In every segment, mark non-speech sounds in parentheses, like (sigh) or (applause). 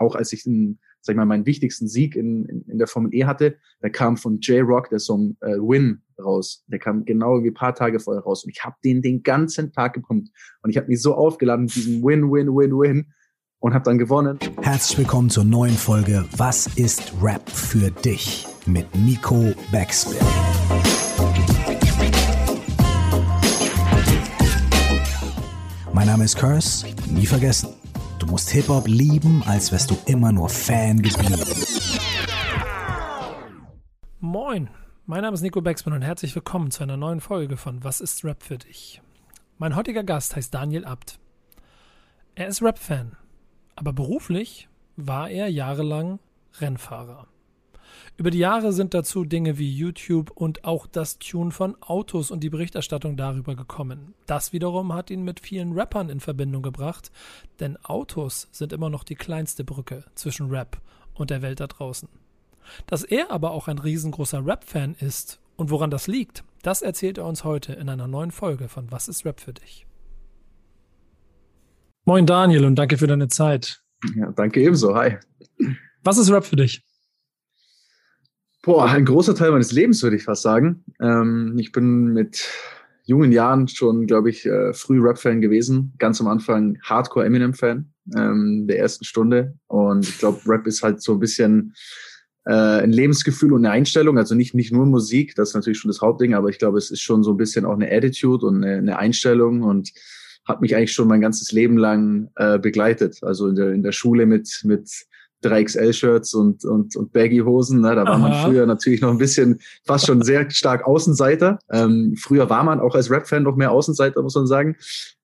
auch als ich den, sag ich mal, meinen wichtigsten Sieg in, in, in der Formel E hatte, da kam von J-Rock der Song äh, Win raus. Der kam genau wie paar Tage vorher raus. Und ich habe den den ganzen Tag gepumpt. Und ich habe mich so aufgeladen mit diesem Win, Win, Win, Win und habe dann gewonnen. Herzlich willkommen zur neuen Folge Was ist Rap für dich? mit Nico Backspin. Mein Name ist Curse, nie vergessen. Musst Hip-Hop lieben, als wärst du immer nur Fan geblieben. Moin, mein Name ist Nico Backspin und herzlich willkommen zu einer neuen Folge von Was ist Rap für dich? Mein heutiger Gast heißt Daniel Abt. Er ist Rap-Fan, aber beruflich war er jahrelang Rennfahrer. Über die Jahre sind dazu Dinge wie YouTube und auch das Tune von Autos und die Berichterstattung darüber gekommen. Das wiederum hat ihn mit vielen Rappern in Verbindung gebracht, denn Autos sind immer noch die kleinste Brücke zwischen Rap und der Welt da draußen. Dass er aber auch ein riesengroßer Rap-Fan ist und woran das liegt, das erzählt er uns heute in einer neuen Folge von Was ist Rap für dich? Moin Daniel und danke für deine Zeit. Ja, danke ebenso. Hi. Was ist Rap für dich? Boah, ein großer Teil meines Lebens, würde ich fast sagen. Ähm, ich bin mit jungen Jahren schon, glaube ich, äh, früh Rap-Fan gewesen. Ganz am Anfang Hardcore Eminem-Fan ähm, der ersten Stunde. Und ich glaube, Rap ist halt so ein bisschen äh, ein Lebensgefühl und eine Einstellung. Also nicht, nicht nur Musik, das ist natürlich schon das Hauptding, aber ich glaube, es ist schon so ein bisschen auch eine Attitude und eine, eine Einstellung und hat mich eigentlich schon mein ganzes Leben lang äh, begleitet. Also in der, in der Schule mit, mit 3XL-Shirts und, und, und Baggy-Hosen. Ne? Da war Aha. man früher natürlich noch ein bisschen fast schon sehr stark Außenseiter. Ähm, früher war man auch als Rap-Fan noch mehr Außenseiter, muss man sagen.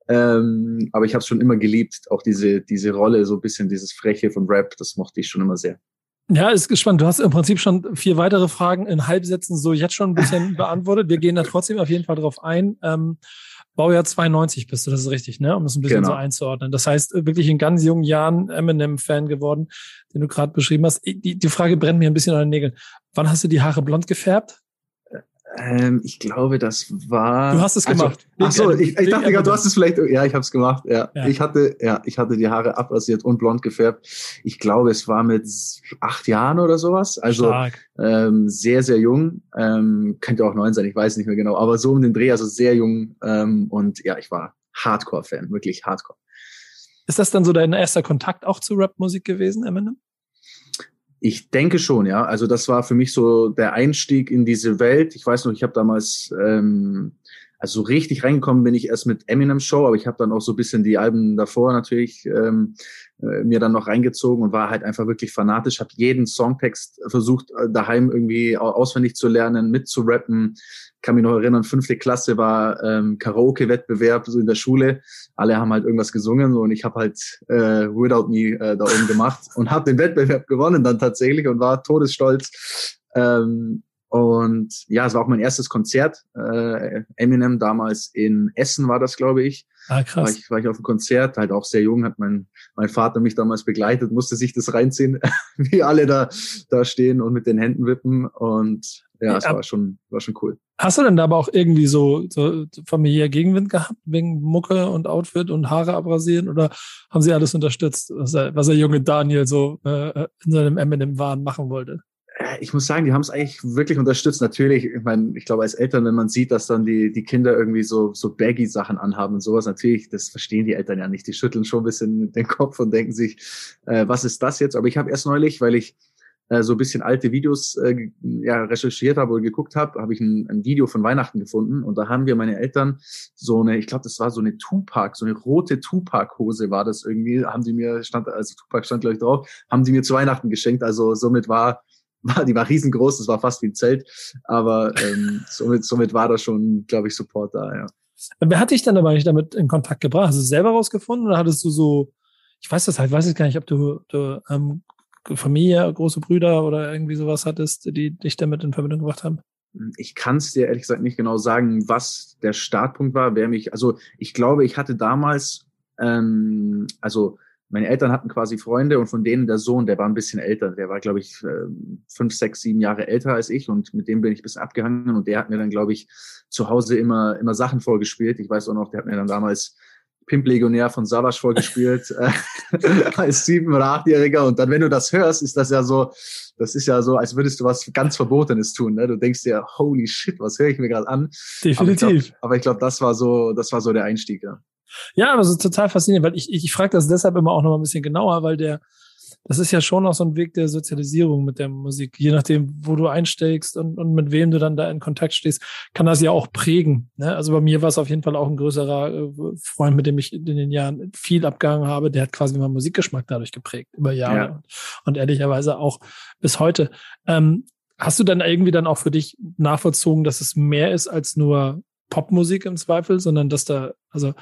Ähm, aber ich habe es schon immer geliebt, auch diese, diese Rolle, so ein bisschen dieses Freche von Rap, das mochte ich schon immer sehr. Ja, ist gespannt. Du hast im Prinzip schon vier weitere Fragen in Halbsätzen so jetzt schon ein bisschen (laughs) beantwortet. Wir gehen da trotzdem auf jeden Fall drauf ein. Ähm, Baujahr 92 bist du, das ist richtig, ne? Um es ein bisschen genau. so einzuordnen. Das heißt, wirklich in ganz jungen Jahren Eminem-Fan geworden, den du gerade beschrieben hast. Die, die Frage brennt mir ein bisschen an den Nägeln. Wann hast du die Haare blond gefärbt? Ähm, ich glaube, das war. Du hast es also, gemacht. Also, ach so, ich, ich dachte gerade, du hast es vielleicht. Ja, ich habe es gemacht. Ja. ja. ich hatte, ja, ich hatte die Haare abrasiert und blond gefärbt. Ich glaube, es war mit acht Jahren oder sowas. Also ähm, sehr, sehr jung. Ähm, könnte auch neun sein, ich weiß nicht mehr genau. Aber so um den Dreh, also sehr jung. Ähm, und ja, ich war Hardcore-Fan, wirklich Hardcore. Ist das dann so dein erster Kontakt auch zu Rap-Musik gewesen, Eminem? Ich denke schon, ja. Also das war für mich so der Einstieg in diese Welt. Ich weiß noch, ich habe damals, ähm, also so richtig reingekommen bin ich erst mit Eminem Show, aber ich habe dann auch so ein bisschen die Alben davor natürlich ähm, äh, mir dann noch reingezogen und war halt einfach wirklich fanatisch. Habe jeden Songtext versucht äh, daheim irgendwie auswendig zu lernen, mitzurappen kann mich noch erinnern, fünfte Klasse war ähm, Karaoke-Wettbewerb so in der Schule. Alle haben halt irgendwas gesungen so, und ich habe halt äh, Without Me äh, da oben gemacht und habe den Wettbewerb gewonnen dann tatsächlich und war todesstolz. Ähm, und ja, es war auch mein erstes Konzert. Äh, Eminem damals in Essen war das, glaube ich. Ah, krass. War ich, war ich auf dem Konzert, halt auch sehr jung, hat mein, mein Vater mich damals begleitet, musste sich das reinziehen, (laughs) wie alle da, da stehen und mit den Händen wippen. Und ja, es war schon, war schon cool. Hast du denn da aber auch irgendwie so, so familiär Gegenwind gehabt, wegen Mucke und Outfit und Haare abrasieren? Oder haben sie alles unterstützt, was der, was der junge Daniel so äh, in seinem Eminem-Wahn machen wollte? Äh, ich muss sagen, die haben es eigentlich wirklich unterstützt. Natürlich, ich meine, ich glaube, als Eltern, wenn man sieht, dass dann die, die Kinder irgendwie so, so baggy Sachen anhaben und sowas, natürlich, das verstehen die Eltern ja nicht. Die schütteln schon ein bisschen den Kopf und denken sich, äh, was ist das jetzt? Aber ich habe erst neulich, weil ich äh, so ein bisschen alte Videos äh, ja, recherchiert habe oder geguckt habe, habe ich ein, ein Video von Weihnachten gefunden und da haben wir meine Eltern so eine, ich glaube, das war so eine Tupac, so eine rote Tupac-Hose war das irgendwie, haben die mir, stand, also Tupac stand gleich drauf, haben die mir zu Weihnachten geschenkt. Also somit war war, die war riesengroß, das war fast wie ein Zelt, aber ähm, somit, somit war da schon, glaube ich, Support da, ja. Wer hat dich dann aber nicht damit in Kontakt gebracht? Hast du es selber rausgefunden oder hattest du so, ich weiß das halt, weiß ich gar nicht, ob du, du ähm, Familie, große Brüder oder irgendwie sowas hattest, die dich damit in Verbindung gebracht haben? Ich kann es dir ehrlich gesagt nicht genau sagen, was der Startpunkt war, wer mich, also ich glaube, ich hatte damals, ähm, also meine Eltern hatten quasi Freunde und von denen der Sohn, der war ein bisschen älter. Der war, glaube ich, ähm, fünf, sechs, sieben Jahre älter als ich und mit dem bin ich bisschen abgehangen und der hat mir dann, glaube ich, zu Hause immer, immer Sachen vorgespielt. Ich weiß auch noch, der hat mir dann damals Pimp Legionär von Savage vorgespielt (laughs) äh, als sieben- oder achtjähriger. Und dann, wenn du das hörst, ist das ja so, das ist ja so, als würdest du was ganz Verbotenes tun. Ne? Du denkst dir, holy shit, was höre ich mir gerade an? Definitiv. Aber ich glaube, glaub, das war so, das war so der Einstieg, ja. Ja, aber so total faszinierend, weil ich, ich, ich frage das deshalb immer auch noch mal ein bisschen genauer, weil der, das ist ja schon auch so ein Weg der Sozialisierung mit der Musik. Je nachdem, wo du einsteigst und, und mit wem du dann da in Kontakt stehst, kann das ja auch prägen. Ne? Also bei mir war es auf jeden Fall auch ein größerer äh, Freund, mit dem ich in den Jahren viel abgegangen habe. Der hat quasi meinen Musikgeschmack dadurch geprägt, über Jahre. Ja. Und ehrlicherweise auch bis heute. Ähm, hast du dann irgendwie dann auch für dich nachvollzogen, dass es mehr ist als nur Popmusik im Zweifel, sondern dass da, also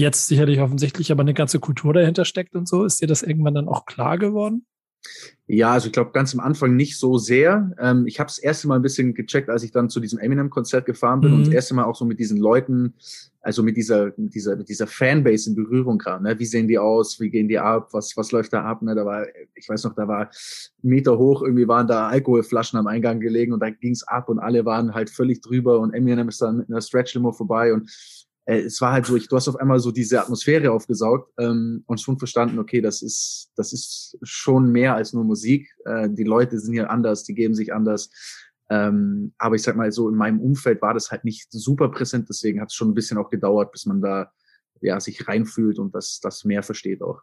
jetzt sicherlich offensichtlich, aber eine ganze Kultur dahinter steckt und so. Ist dir das irgendwann dann auch klar geworden? Ja, also ich glaube ganz am Anfang nicht so sehr. Ähm, ich habe das erste Mal ein bisschen gecheckt, als ich dann zu diesem Eminem-Konzert gefahren bin mhm. und das erste Mal auch so mit diesen Leuten, also mit dieser, mit dieser, mit dieser Fanbase in Berührung kam. Ne? Wie sehen die aus? Wie gehen die ab? Was, was läuft da ab? Ne? Da war, ich weiß noch, da war Meter hoch, irgendwie waren da Alkoholflaschen am Eingang gelegen und da ging's ab und alle waren halt völlig drüber und Eminem ist dann mit einer Stretch-Limo vorbei und äh, es war halt so, ich, du hast auf einmal so diese Atmosphäre aufgesaugt ähm, und schon verstanden, okay, das ist, das ist schon mehr als nur Musik. Äh, die Leute sind hier anders, die geben sich anders. Ähm, aber ich sag mal so, in meinem Umfeld war das halt nicht super präsent, deswegen hat es schon ein bisschen auch gedauert, bis man da ja sich reinfühlt und das, das mehr versteht auch.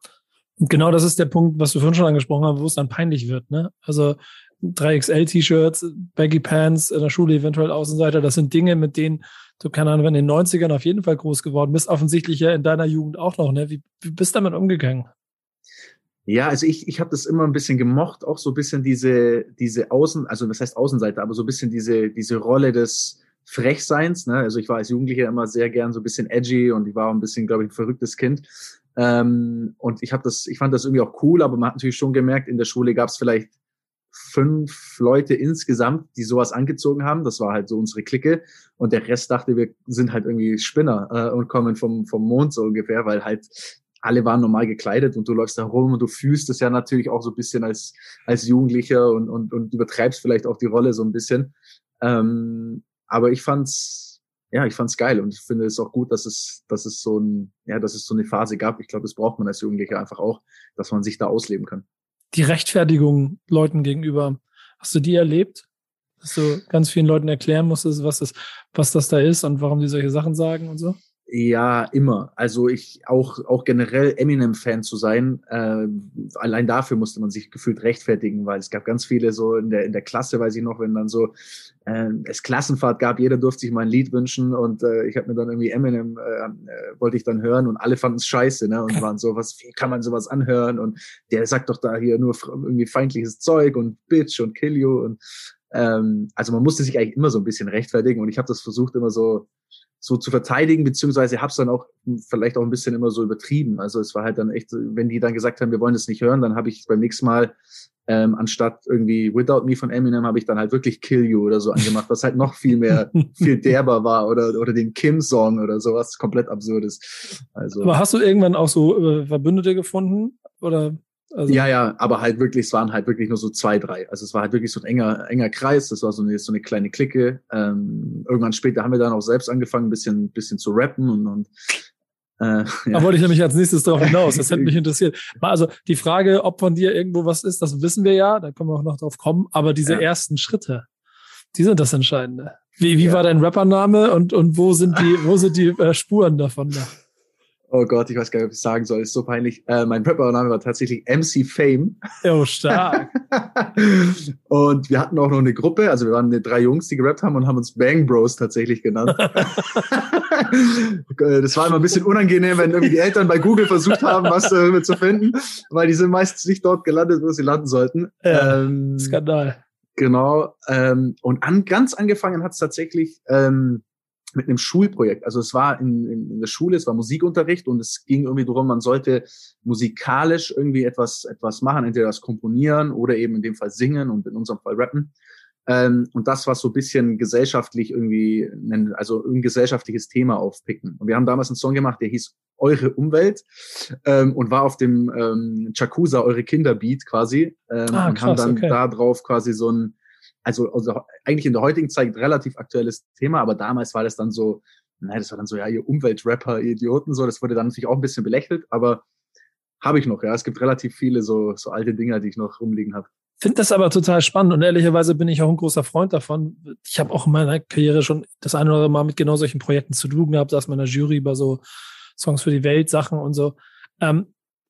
Genau, das ist der Punkt, was du vorhin schon angesprochen hast, wo es dann peinlich wird. Ne? Also 3XL-T-Shirts, Baggy Pants, in der Schule eventuell Außenseiter, das sind Dinge, mit denen du, keine Ahnung, in den 90ern auf jeden Fall groß geworden bist, offensichtlich ja in deiner Jugend auch noch, ne? Wie, wie bist du damit umgegangen? Ja, also ich, ich habe das immer ein bisschen gemocht, auch so ein bisschen diese, diese Außen, also was heißt Außenseite, aber so ein bisschen diese, diese Rolle des Frechseins. Ne? Also ich war als Jugendlicher immer sehr gern so ein bisschen edgy und ich war ein bisschen, glaube ich, ein verrücktes Kind. Ähm, und ich habe das, ich fand das irgendwie auch cool, aber man hat natürlich schon gemerkt, in der Schule gab es vielleicht fünf Leute insgesamt, die sowas angezogen haben. Das war halt so unsere Clique. Und der Rest dachte, wir sind halt irgendwie Spinner äh, und kommen vom, vom Mond so ungefähr, weil halt alle waren normal gekleidet und du läufst da rum und du fühlst es ja natürlich auch so ein bisschen als, als Jugendlicher und, und, und übertreibst vielleicht auch die Rolle so ein bisschen. Ähm, aber ich fand's, ja, ich fand's geil und ich finde es auch gut, dass es, dass es so ein, ja, dass es so eine Phase gab. Ich glaube, das braucht man als Jugendlicher einfach auch, dass man sich da ausleben kann die Rechtfertigung Leuten gegenüber. Hast du die erlebt? Dass du ganz vielen Leuten erklären musstest, was das, was das da ist und warum die solche Sachen sagen und so? Ja, immer. Also ich auch auch generell Eminem-Fan zu sein, äh, allein dafür musste man sich gefühlt rechtfertigen, weil es gab ganz viele so in der in der Klasse, weiß ich noch, wenn dann so äh, es Klassenfahrt gab, jeder durfte sich mal ein Lied wünschen und äh, ich habe mir dann irgendwie Eminem äh, äh, wollte ich dann hören und alle fanden es scheiße, ne und (laughs) waren so was, wie kann man sowas anhören und der sagt doch da hier nur irgendwie feindliches Zeug und Bitch und Kill you und ähm, also man musste sich eigentlich immer so ein bisschen rechtfertigen und ich habe das versucht immer so so zu verteidigen, beziehungsweise habe es dann auch vielleicht auch ein bisschen immer so übertrieben. Also es war halt dann echt, wenn die dann gesagt haben, wir wollen das nicht hören, dann habe ich beim nächsten Mal ähm, anstatt irgendwie Without Me von Eminem habe ich dann halt wirklich Kill You oder so angemacht, was halt noch viel mehr, (laughs) viel derber war oder, oder den Kim-Song oder sowas komplett absurdes. Also. Aber hast du irgendwann auch so äh, Verbündete gefunden oder? Also ja, ja, aber halt wirklich, es waren halt wirklich nur so zwei, drei. Also es war halt wirklich so ein enger, enger Kreis, das war so eine, so eine kleine Clique. Ähm, irgendwann später haben wir dann auch selbst angefangen, ein bisschen, bisschen zu rappen und, und äh, (laughs) ja. Da wollte ich nämlich als nächstes darauf hinaus. Das hätte mich (laughs) interessiert. Also die Frage, ob von dir irgendwo was ist, das wissen wir ja, da können wir auch noch drauf kommen. Aber diese ja. ersten Schritte, die sind das Entscheidende. Wie, wie ja. war dein Rappername und, und wo sind die, wo sind die äh, Spuren davon da? Oh Gott, ich weiß gar nicht, ob ich sagen soll. ist so peinlich. Äh, mein Rapper-Name war tatsächlich MC Fame. Oh, stark. (laughs) und wir hatten auch noch eine Gruppe, also wir waren drei Jungs, die gerappt haben und haben uns Bang Bros tatsächlich genannt. (laughs) das war immer ein bisschen unangenehm, wenn irgendwie die Eltern bei Google versucht haben, was darüber zu finden, weil die sind meistens nicht dort gelandet, wo sie landen sollten. Ja, ähm, Skandal. Genau. Ähm, und an, ganz angefangen hat es tatsächlich ähm, mit einem Schulprojekt. Also es war in, in, in der Schule, es war Musikunterricht und es ging irgendwie darum, man sollte musikalisch irgendwie etwas, etwas machen, entweder das Komponieren oder eben in dem Fall singen und in unserem Fall rappen. Ähm, und das war so ein bisschen gesellschaftlich irgendwie, also ein gesellschaftliches Thema aufpicken. Und wir haben damals einen Song gemacht, der hieß Eure Umwelt ähm, und war auf dem ähm, Chakusa Eure Kinder Beat quasi ähm, ah, und haben dann okay. da drauf quasi so ein also, also eigentlich in der heutigen Zeit relativ aktuelles Thema, aber damals war das dann so, nein, das war dann so, ja, ihr Umweltrapper, ihr Idioten, so, das wurde dann natürlich auch ein bisschen belächelt, aber habe ich noch, ja. Es gibt relativ viele so, so alte Dinger, die ich noch rumliegen habe. Finde das aber total spannend und ehrlicherweise bin ich auch ein großer Freund davon. Ich habe auch in meiner Karriere schon das eine oder andere Mal mit genau solchen Projekten zu tun gehabt, saß meiner Jury über so Songs für die Welt, Sachen und so. Ähm,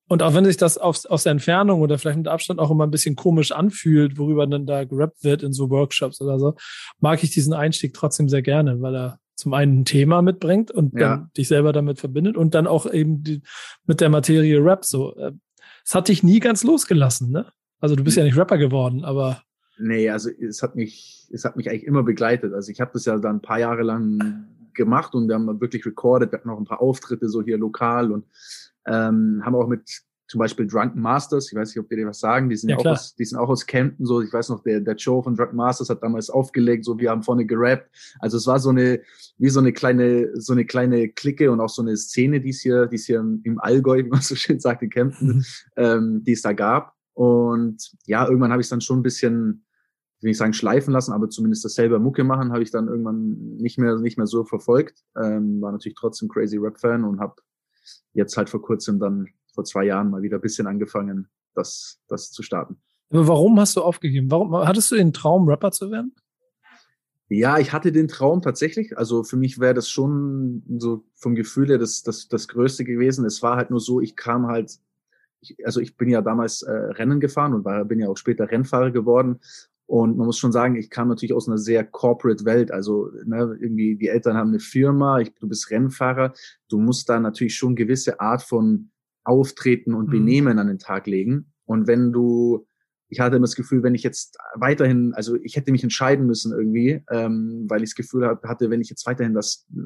und auch wenn sich das aus, aus der Entfernung oder vielleicht mit Abstand auch immer ein bisschen komisch anfühlt, worüber dann da gerappt wird in so Workshops oder so, mag ich diesen Einstieg trotzdem sehr gerne, weil er zum einen ein Thema mitbringt und ja. dann dich selber damit verbindet und dann auch eben die, mit der Materie Rap so. Äh, es hat dich nie ganz losgelassen, ne? Also du bist ja nicht Rapper geworden, aber. Nee, also es hat mich, es hat mich eigentlich immer begleitet. Also ich habe das ja dann ein paar Jahre lang gemacht und wir haben wirklich recorded, wir hatten noch ein paar Auftritte so hier lokal und ähm, haben auch mit zum Beispiel Drunken Masters, ich weiß nicht, ob die dir was sagen, die sind ja, auch aus, die sind auch aus Kempten, so, ich weiß noch, der, der Joe von Drunken Masters hat damals aufgelegt, so, wir haben vorne gerappt, also es war so eine, wie so eine kleine, so eine kleine Clique und auch so eine Szene, die es hier, die es hier im Allgäu, wie man so schön sagt, in Kempten, mhm. (laughs) ähm, die es da gab. Und ja, irgendwann habe ich es dann schon ein bisschen, ich will nicht sagen schleifen lassen, aber zumindest das selber Mucke machen, habe ich dann irgendwann nicht mehr, nicht mehr so verfolgt, ähm, war natürlich trotzdem Crazy Rap-Fan und habe jetzt halt vor kurzem dann vor zwei Jahren mal wieder ein bisschen angefangen, das, das zu starten. Aber warum hast du aufgegeben? Warum hattest du den Traum, Rapper zu werden? Ja, ich hatte den Traum tatsächlich. Also für mich wäre das schon so vom Gefühl her das, das, das Größte gewesen. Es war halt nur so, ich kam halt, ich, also ich bin ja damals äh, Rennen gefahren und war, bin ja auch später Rennfahrer geworden. Und man muss schon sagen, ich kam natürlich aus einer sehr corporate Welt. Also ne, irgendwie die Eltern haben eine Firma, ich, du bist Rennfahrer. Du musst da natürlich schon gewisse Art von Auftreten und mhm. Benehmen mhm. an den Tag legen. Und wenn du, ich hatte immer das Gefühl, wenn ich jetzt weiterhin, also ich hätte mich entscheiden müssen irgendwie, ähm, weil ich das Gefühl hatte, wenn ich jetzt weiterhin das äh,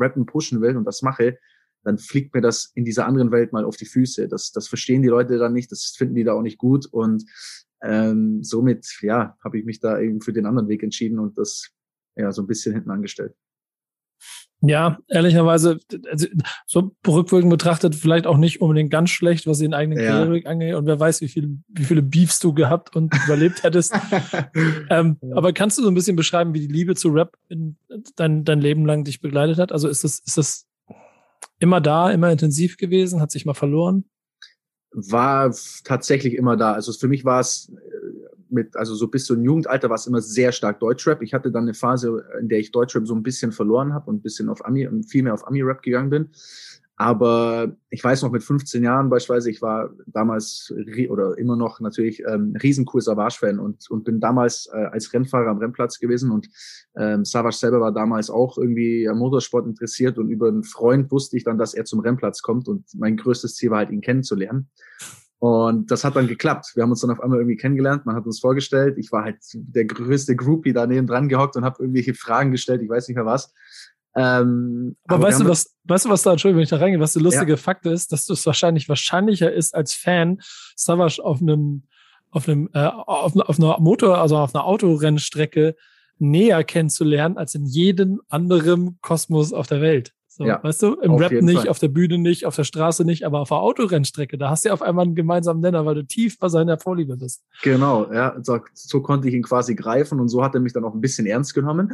Rappen pushen will und das mache, dann fliegt mir das in dieser anderen Welt mal auf die Füße. Das, das verstehen die Leute dann nicht, das finden die da auch nicht gut. Und ähm, somit, ja, habe ich mich da eben für den anderen Weg entschieden und das ja so ein bisschen hinten angestellt. Ja, ehrlicherweise, also, so rückwirkend betrachtet, vielleicht auch nicht unbedingt ganz schlecht, was den eigenen ja. Karriere angeht. Und wer weiß, wie viele, wie viele Beefs du gehabt und überlebt hättest. (laughs) ähm, ja. Aber kannst du so ein bisschen beschreiben, wie die Liebe zu Rap in dein, dein Leben lang dich begleitet hat? Also ist das, ist das immer da, immer intensiv gewesen? Hat sich mal verloren? War tatsächlich immer da. Also für mich war es mit, also so bis zum Jugendalter war es immer sehr stark Deutschrap. Ich hatte dann eine Phase, in der ich Deutschrap so ein bisschen verloren habe und ein bisschen auf Ami, viel mehr auf Ami-Rap gegangen bin. Aber ich weiß noch, mit 15 Jahren beispielsweise, ich war damals oder immer noch natürlich ähm, Riesenkur Savage-Fan und, und bin damals äh, als Rennfahrer am Rennplatz gewesen und ähm, Savage selber war damals auch irgendwie am Motorsport interessiert und über einen Freund wusste ich dann, dass er zum Rennplatz kommt und mein größtes Ziel war halt, ihn kennenzulernen. Und das hat dann geklappt. Wir haben uns dann auf einmal irgendwie kennengelernt. Man hat uns vorgestellt. Ich war halt der größte Groupie daneben dran gehockt und habe irgendwelche Fragen gestellt. Ich weiß nicht mehr was. Ähm, aber, aber weißt du, was, weißt du, was da, Entschuldigung, wenn ich da reingehe, was der lustige ja. Fakt ist, dass es wahrscheinlich wahrscheinlicher ist, als Fan Savage auf einem, auf einem, äh, auf, auf einer Motor, also auf einer Autorennstrecke näher kennenzulernen, als in jedem anderen Kosmos auf der Welt. So, ja, weißt du, im Rap nicht, Fall. auf der Bühne nicht, auf der Straße nicht, aber auf der Autorennstrecke, da hast du ja auf einmal einen gemeinsamen Nenner, weil du tief bei seiner Vorliebe bist. Genau, ja, so, so konnte ich ihn quasi greifen und so hat er mich dann auch ein bisschen ernst genommen.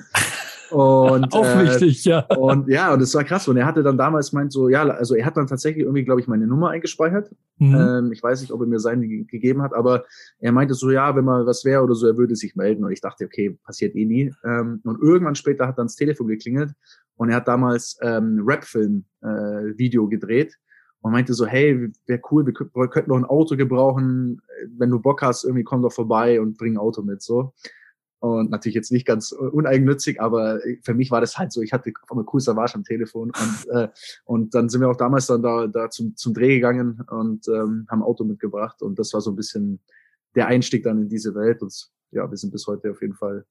Und, (laughs) auch äh, wichtig, ja. Und ja, und es war krass. Und er hatte dann damals meint so, ja, also er hat dann tatsächlich irgendwie, glaube ich, meine Nummer eingespeichert. Mhm. Ähm, ich weiß nicht, ob er mir seine gegeben hat, aber er meinte so, ja, wenn mal was wäre oder so, er würde sich melden. Und ich dachte, okay, passiert eh nie. Ähm, und irgendwann später hat dann das Telefon geklingelt und er hat damals ähm, Rap-Film-Video äh, gedreht und meinte so, hey, wäre cool, wir, könnten noch ein Auto gebrauchen. Wenn du Bock hast, irgendwie komm doch vorbei und bring ein Auto mit, so. Und natürlich jetzt nicht ganz uneigennützig, aber für mich war das halt so, ich hatte auf einmal cool Savage am Telefon und, äh, und dann sind wir auch damals dann da, da zum, zum Dreh gegangen und ähm, haben Auto mitgebracht und das war so ein bisschen der Einstieg dann in diese Welt und ja, wir sind bis heute auf jeden Fall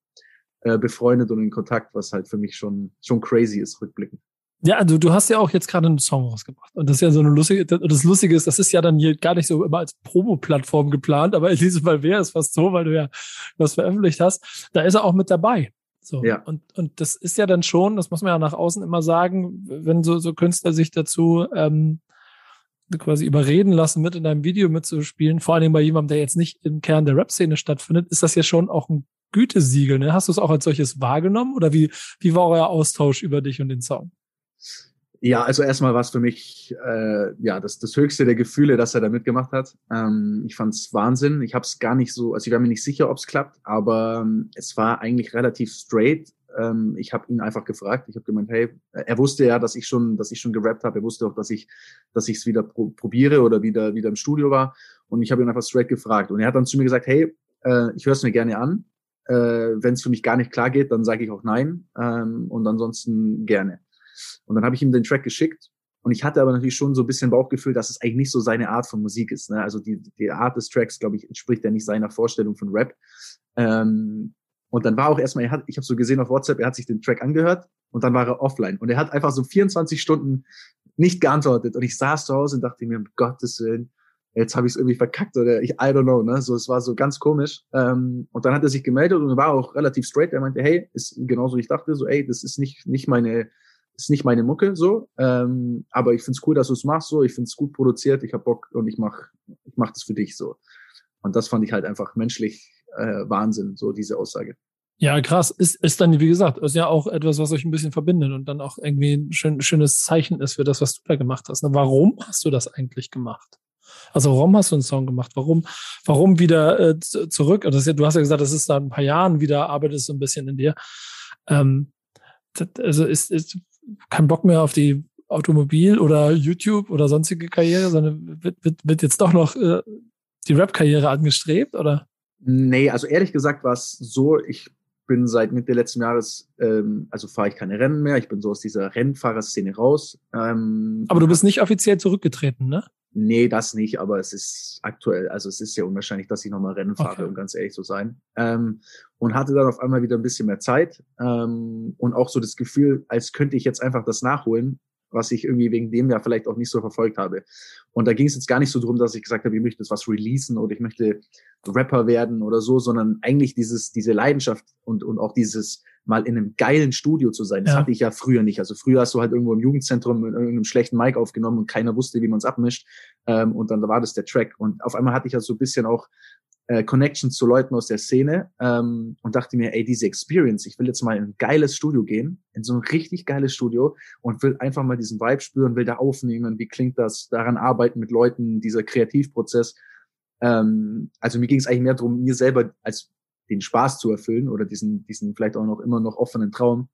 äh, befreundet und in Kontakt, was halt für mich schon, schon crazy ist, rückblickend. Ja, also du hast ja auch jetzt gerade einen Song rausgebracht. Und das ist ja so eine lustige, das Lustige ist, das ist ja dann hier gar nicht so immer als Promo-Plattform geplant, aber in diesem Fall wäre es fast so, weil du ja was veröffentlicht hast. Da ist er auch mit dabei. So. Ja. Und, und das ist ja dann schon, das muss man ja nach außen immer sagen, wenn so, so Künstler sich dazu ähm, quasi überreden lassen, mit in deinem Video mitzuspielen, vor allem bei jemandem, der jetzt nicht im Kern der Rap-Szene stattfindet, ist das ja schon auch ein Gütesiegel. Ne? Hast du es auch als solches wahrgenommen oder wie, wie war euer Austausch über dich und den Song? Ja, also erstmal war es für mich äh, ja das, das höchste der Gefühle, dass er da mitgemacht hat. Ähm, ich fand es Wahnsinn. Ich habe es gar nicht so, also ich war mir nicht sicher, ob es klappt, aber ähm, es war eigentlich relativ straight. Ähm, ich habe ihn einfach gefragt. Ich habe gemeint, hey, er wusste ja, dass ich schon, dass ich schon gerappt habe. Er wusste auch, dass ich, dass ich es wieder pro probiere oder wieder wieder im Studio war. Und ich habe ihn einfach straight gefragt. Und er hat dann zu mir gesagt, hey, äh, ich höre es mir gerne an. Äh, Wenn es für mich gar nicht klar geht, dann sage ich auch nein. Ähm, und ansonsten gerne. Und dann habe ich ihm den Track geschickt. Und ich hatte aber natürlich schon so ein bisschen Bauchgefühl, dass es eigentlich nicht so seine Art von Musik ist. Ne? Also die, die Art des Tracks, glaube ich, entspricht ja nicht seiner Vorstellung von Rap. Ähm, und dann war auch erstmal, er hat, ich habe so gesehen auf WhatsApp, er hat sich den Track angehört und dann war er offline. Und er hat einfach so 24 Stunden nicht geantwortet. Und ich saß zu Hause und dachte mir, um Gottes Willen, jetzt habe ich es irgendwie verkackt oder ich, I don't know, ne? So, es war so ganz komisch. Ähm, und dann hat er sich gemeldet und war auch relativ straight. Er meinte, hey, ist genauso wie ich dachte, so, ey, das ist nicht, nicht meine, ist nicht meine Mucke so, ähm, aber ich find's cool, dass du es machst so, ich find's gut produziert, ich hab Bock und ich mach, ich mach das für dich so. Und das fand ich halt einfach menschlich äh, Wahnsinn, so diese Aussage. Ja, krass. Ist, ist dann, wie gesagt, ist ja auch etwas, was euch ein bisschen verbindet und dann auch irgendwie ein schön, schönes Zeichen ist für das, was du da gemacht hast. Na, warum hast du das eigentlich gemacht? Also warum hast du einen Song gemacht? Warum, warum wieder äh, zurück? Und das, du hast ja gesagt, das ist da ein paar Jahren wieder, arbeitet so ein bisschen in dir. Ähm, das, also ist, ist, kein Bock mehr auf die Automobil- oder YouTube- oder sonstige Karriere, sondern wird, wird, wird jetzt doch noch äh, die Rap-Karriere angestrebt, oder? Nee, also ehrlich gesagt war es so, ich bin seit Mitte letzten Jahres, ähm, also fahre ich keine Rennen mehr, ich bin so aus dieser Rennfahrerszene raus. Ähm, Aber du bist nicht offiziell zurückgetreten, ne? Nee, das nicht, aber es ist aktuell, also es ist ja unwahrscheinlich, dass ich nochmal Rennen fahre, okay. um ganz ehrlich zu sein. Ähm, und hatte dann auf einmal wieder ein bisschen mehr Zeit ähm, und auch so das Gefühl, als könnte ich jetzt einfach das nachholen, was ich irgendwie wegen dem ja vielleicht auch nicht so verfolgt habe. Und da ging es jetzt gar nicht so drum, dass ich gesagt habe, ich möchte jetzt was releasen oder ich möchte Rapper werden oder so, sondern eigentlich dieses, diese Leidenschaft und, und auch dieses mal in einem geilen Studio zu sein. Das ja. hatte ich ja früher nicht. Also früher hast du halt irgendwo im Jugendzentrum in irgendeinem schlechten Mic aufgenommen und keiner wusste, wie man es abmischt. Ähm, und dann war das der Track. Und auf einmal hatte ich ja so ein bisschen auch äh, Connections zu Leuten aus der Szene ähm, und dachte mir, ey, diese Experience, ich will jetzt mal in ein geiles Studio gehen, in so ein richtig geiles Studio und will einfach mal diesen Vibe spüren, will da aufnehmen, wie klingt das, daran arbeiten mit Leuten, dieser Kreativprozess. Ähm, also mir ging es eigentlich mehr darum, mir selber als den Spaß zu erfüllen oder diesen, diesen vielleicht auch noch immer noch offenen Traum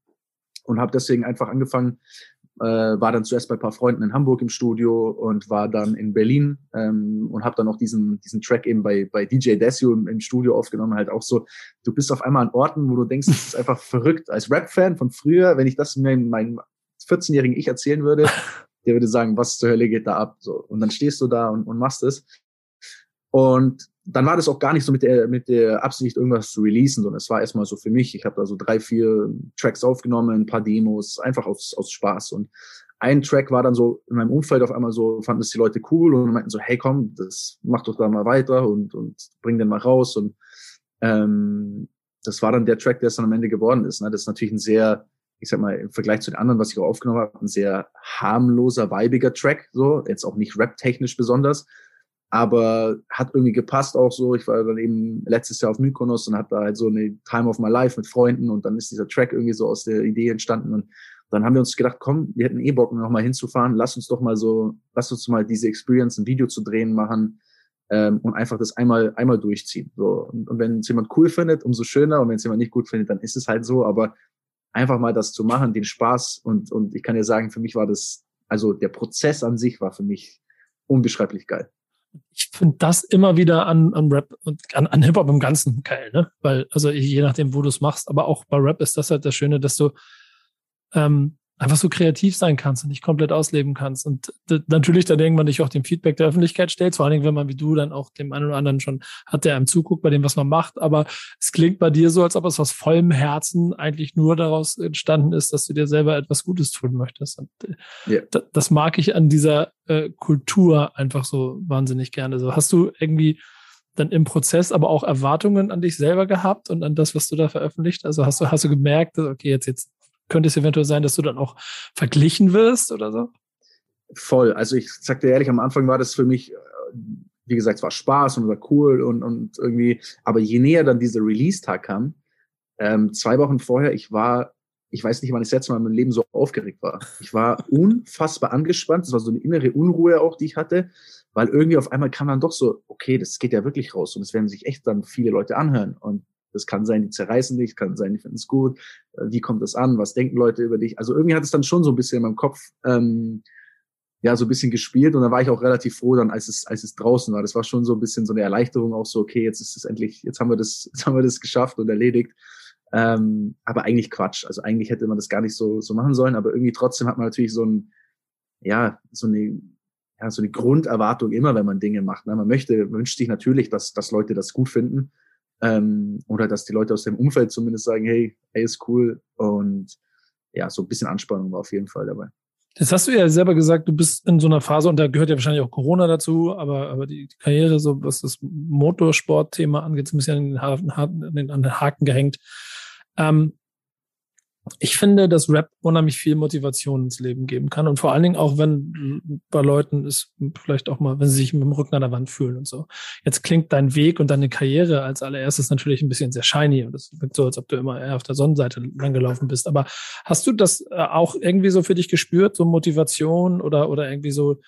und habe deswegen einfach angefangen, äh, war dann zuerst bei ein paar Freunden in Hamburg im Studio und war dann in Berlin ähm, und habe dann auch diesen diesen Track eben bei bei DJ Desio im, im, Studio aufgenommen. Halt auch so, du bist auf einmal an Orten, wo du denkst, das ist einfach verrückt. Als Rap-Fan von früher, wenn ich das mir meinem 14-jährigen Ich erzählen würde, (laughs) der würde sagen, was zur Hölle geht da ab? So und dann stehst du da und, und machst es. Und dann war das auch gar nicht so mit der, mit der Absicht, irgendwas zu releasen, sondern es war erstmal so für mich. Ich habe da so drei, vier Tracks aufgenommen, ein paar Demos, einfach aus, aus Spaß. Und ein Track war dann so in meinem Umfeld auf einmal so, fanden es die Leute cool und meinten so, hey komm, das mach doch da mal weiter und, und bring den mal raus. Und ähm, das war dann der Track, der es dann am Ende geworden ist. Ne? Das ist natürlich ein sehr, ich sag mal, im Vergleich zu den anderen, was ich auch aufgenommen habe, ein sehr harmloser, weibiger Track, so, jetzt auch nicht rap-technisch besonders, aber hat irgendwie gepasst auch so. Ich war dann eben letztes Jahr auf Mykonos und hatte da halt so eine Time of my life mit Freunden und dann ist dieser Track irgendwie so aus der Idee entstanden und dann haben wir uns gedacht, komm, wir hätten eh Bock, noch mal hinzufahren, lass uns doch mal so, lass uns mal diese Experience, ein Video zu drehen machen ähm, und einfach das einmal einmal durchziehen. So und, und wenn es jemand cool findet, umso schöner und wenn es jemand nicht gut findet, dann ist es halt so. Aber einfach mal das zu machen, den Spaß und und ich kann dir sagen, für mich war das, also der Prozess an sich war für mich unbeschreiblich geil ich finde das immer wieder an, an Rap und an, an Hip-Hop im Ganzen geil, ne? Weil, also je nachdem, wo du es machst, aber auch bei Rap ist das halt das Schöne, dass du ähm, einfach so kreativ sein kannst und dich komplett ausleben kannst. Und natürlich dann irgendwann dich auch dem Feedback der Öffentlichkeit stellst, vor allen Dingen, wenn man wie du dann auch dem einen oder anderen schon hat, der einem zuguckt bei dem, was man macht. Aber es klingt bei dir so, als ob es aus vollem Herzen eigentlich nur daraus entstanden ist, dass du dir selber etwas Gutes tun möchtest. Und yeah. Äh, das mag ich an dieser äh, Kultur einfach so wahnsinnig gerne. So hast du irgendwie dann im Prozess aber auch Erwartungen an dich selber gehabt und an das, was du da veröffentlicht? Also hast du, hast du gemerkt, okay, jetzt, jetzt könnte es eventuell sein, dass du dann auch verglichen wirst oder so? Voll. Also ich sag dir ehrlich, am Anfang war das für mich, äh, wie gesagt, es war Spaß und war cool und, und irgendwie, aber je näher dann dieser Release-Tag kam, ähm, zwei Wochen vorher, ich war ich weiß nicht, wann ich das letzte Mal in meinem Leben so aufgeregt war. Ich war (laughs) unfassbar angespannt. Das war so eine innere Unruhe auch, die ich hatte, weil irgendwie auf einmal kam dann doch so, okay, das geht ja wirklich raus und es werden sich echt dann viele Leute anhören. Und das kann sein, die zerreißen dich, kann sein, die finden es gut. Äh, wie kommt das an? Was denken Leute über dich? Also irgendwie hat es dann schon so ein bisschen in meinem Kopf ähm, ja so ein bisschen gespielt und da war ich auch relativ froh dann, als es als es draußen war. Das war schon so ein bisschen so eine Erleichterung auch so, okay, jetzt ist es endlich, jetzt haben wir das, (laughs) jetzt haben wir das geschafft und erledigt. Ähm, aber eigentlich Quatsch. Also eigentlich hätte man das gar nicht so so machen sollen, aber irgendwie trotzdem hat man natürlich so ein ja so eine ja, so eine Grunderwartung immer, wenn man Dinge macht. Ne? Man möchte, wünscht sich natürlich, dass, dass Leute das gut finden ähm, oder dass die Leute aus dem Umfeld zumindest sagen, hey, hey, ist cool und ja, so ein bisschen Anspannung war auf jeden Fall dabei. Das hast du ja selber gesagt, du bist in so einer Phase und da gehört ja wahrscheinlich auch Corona dazu, aber, aber die, Karriere, so was das Motorsportthema angeht, ist ein bisschen an den, Haken, an den Haken gehängt. Ähm, ich finde, dass Rap unheimlich viel Motivation ins Leben geben kann. Und vor allen Dingen auch, wenn bei Leuten es vielleicht auch mal, wenn sie sich mit dem Rücken an der Wand fühlen und so. Jetzt klingt dein Weg und deine Karriere als allererstes natürlich ein bisschen sehr shiny und das wirkt so, als ob du immer eher auf der Sonnenseite langgelaufen bist. Aber hast du das äh, auch irgendwie so für dich gespürt, so Motivation oder, oder irgendwie so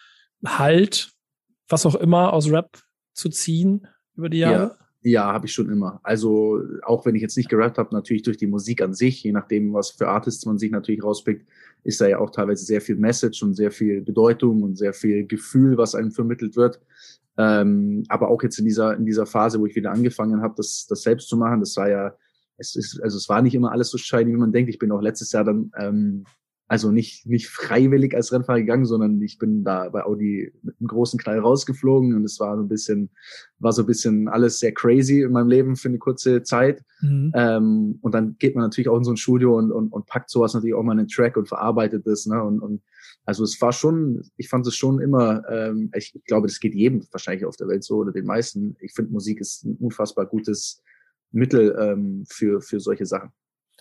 Halt, was auch immer aus Rap zu ziehen über die Jahre? Ja. Ja, habe ich schon immer. Also auch wenn ich jetzt nicht gerappt habe, natürlich durch die Musik an sich, je nachdem, was für Artists man sich natürlich rauspickt, ist da ja auch teilweise sehr viel Message und sehr viel Bedeutung und sehr viel Gefühl, was einem vermittelt wird. Ähm, aber auch jetzt in dieser in dieser Phase, wo ich wieder angefangen habe, das das selbst zu machen, das war ja es ist also es war nicht immer alles so shiny, wie man denkt. Ich bin auch letztes Jahr dann ähm, also nicht, nicht freiwillig als Rennfahrer gegangen, sondern ich bin da bei Audi mit einem großen Knall rausgeflogen und es war so ein bisschen, war so ein bisschen alles sehr crazy in meinem Leben für eine kurze Zeit. Mhm. Ähm, und dann geht man natürlich auch in so ein Studio und, und, und packt sowas natürlich auch mal in den Track und verarbeitet das. Ne? Und, und also es war schon, ich fand es schon immer, ähm, ich, ich glaube, das geht jedem wahrscheinlich auf der Welt so oder den meisten. Ich finde, Musik ist ein unfassbar gutes Mittel ähm, für, für solche Sachen.